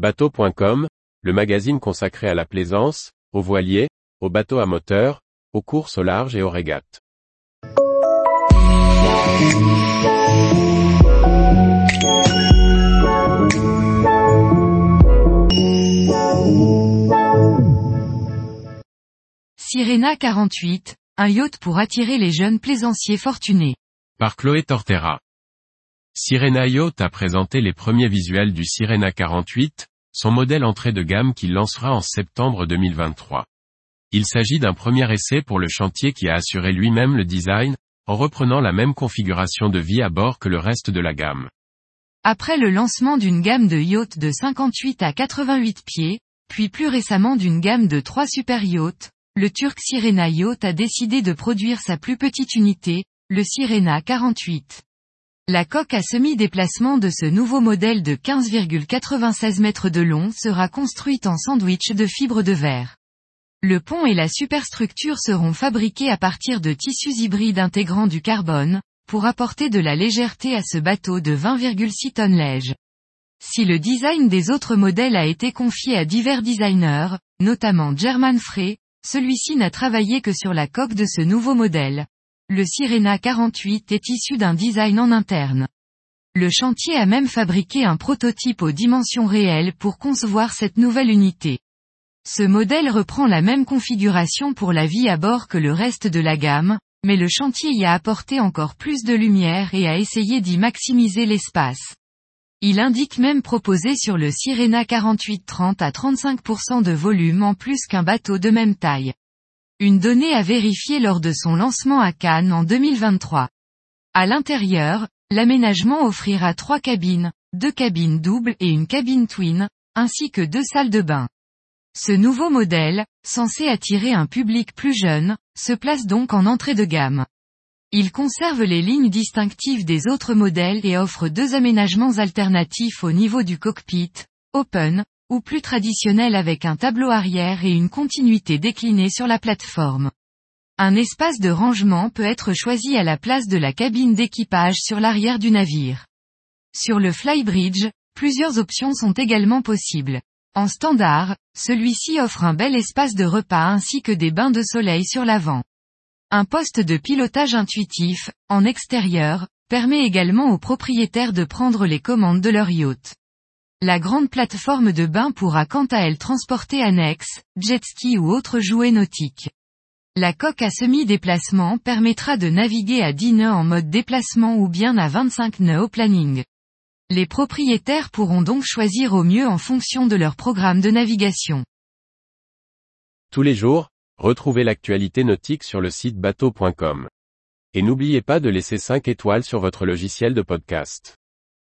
Bateau.com, le magazine consacré à la plaisance, aux voiliers, aux bateaux à moteur, aux courses au large et aux régates. Sirena 48, un yacht pour attirer les jeunes plaisanciers fortunés. Par Chloé Tortera. Sirena Yacht a présenté les premiers visuels du Sirena 48, son modèle entrée de gamme qu'il lancera en septembre 2023. Il s'agit d'un premier essai pour le chantier qui a assuré lui-même le design, en reprenant la même configuration de vie à bord que le reste de la gamme. Après le lancement d'une gamme de yachts de 58 à 88 pieds, puis plus récemment d'une gamme de 3 super yachts, le Turc Sirena Yacht a décidé de produire sa plus petite unité, le Sirena 48. La coque à semi-déplacement de ce nouveau modèle de 15,96 mètres de long sera construite en sandwich de fibres de verre. Le pont et la superstructure seront fabriqués à partir de tissus hybrides intégrant du carbone, pour apporter de la légèreté à ce bateau de 20,6 tonnes lège. Si le design des autres modèles a été confié à divers designers, notamment German Frey, celui-ci n'a travaillé que sur la coque de ce nouveau modèle. Le Sirena 48 est issu d'un design en interne. Le chantier a même fabriqué un prototype aux dimensions réelles pour concevoir cette nouvelle unité. Ce modèle reprend la même configuration pour la vie à bord que le reste de la gamme, mais le chantier y a apporté encore plus de lumière et a essayé d'y maximiser l'espace. Il indique même proposer sur le Sirena 48 30 à 35% de volume en plus qu'un bateau de même taille. Une donnée à vérifier lors de son lancement à Cannes en 2023. À l'intérieur, l'aménagement offrira trois cabines, deux cabines doubles et une cabine twin, ainsi que deux salles de bain. Ce nouveau modèle, censé attirer un public plus jeune, se place donc en entrée de gamme. Il conserve les lignes distinctives des autres modèles et offre deux aménagements alternatifs au niveau du cockpit, open, ou plus traditionnel avec un tableau arrière et une continuité déclinée sur la plateforme. Un espace de rangement peut être choisi à la place de la cabine d'équipage sur l'arrière du navire. Sur le flybridge, plusieurs options sont également possibles. En standard, celui-ci offre un bel espace de repas ainsi que des bains de soleil sur l'avant. Un poste de pilotage intuitif, en extérieur, permet également aux propriétaires de prendre les commandes de leur yacht. La grande plateforme de bain pourra quant à elle transporter annexes, jet ski ou autres jouets nautiques. La coque à semi-déplacement permettra de naviguer à 10 nœuds en mode déplacement ou bien à 25 nœuds au planning. Les propriétaires pourront donc choisir au mieux en fonction de leur programme de navigation. Tous les jours, Retrouvez l'actualité nautique sur le site bateau.com. Et n'oubliez pas de laisser 5 étoiles sur votre logiciel de podcast.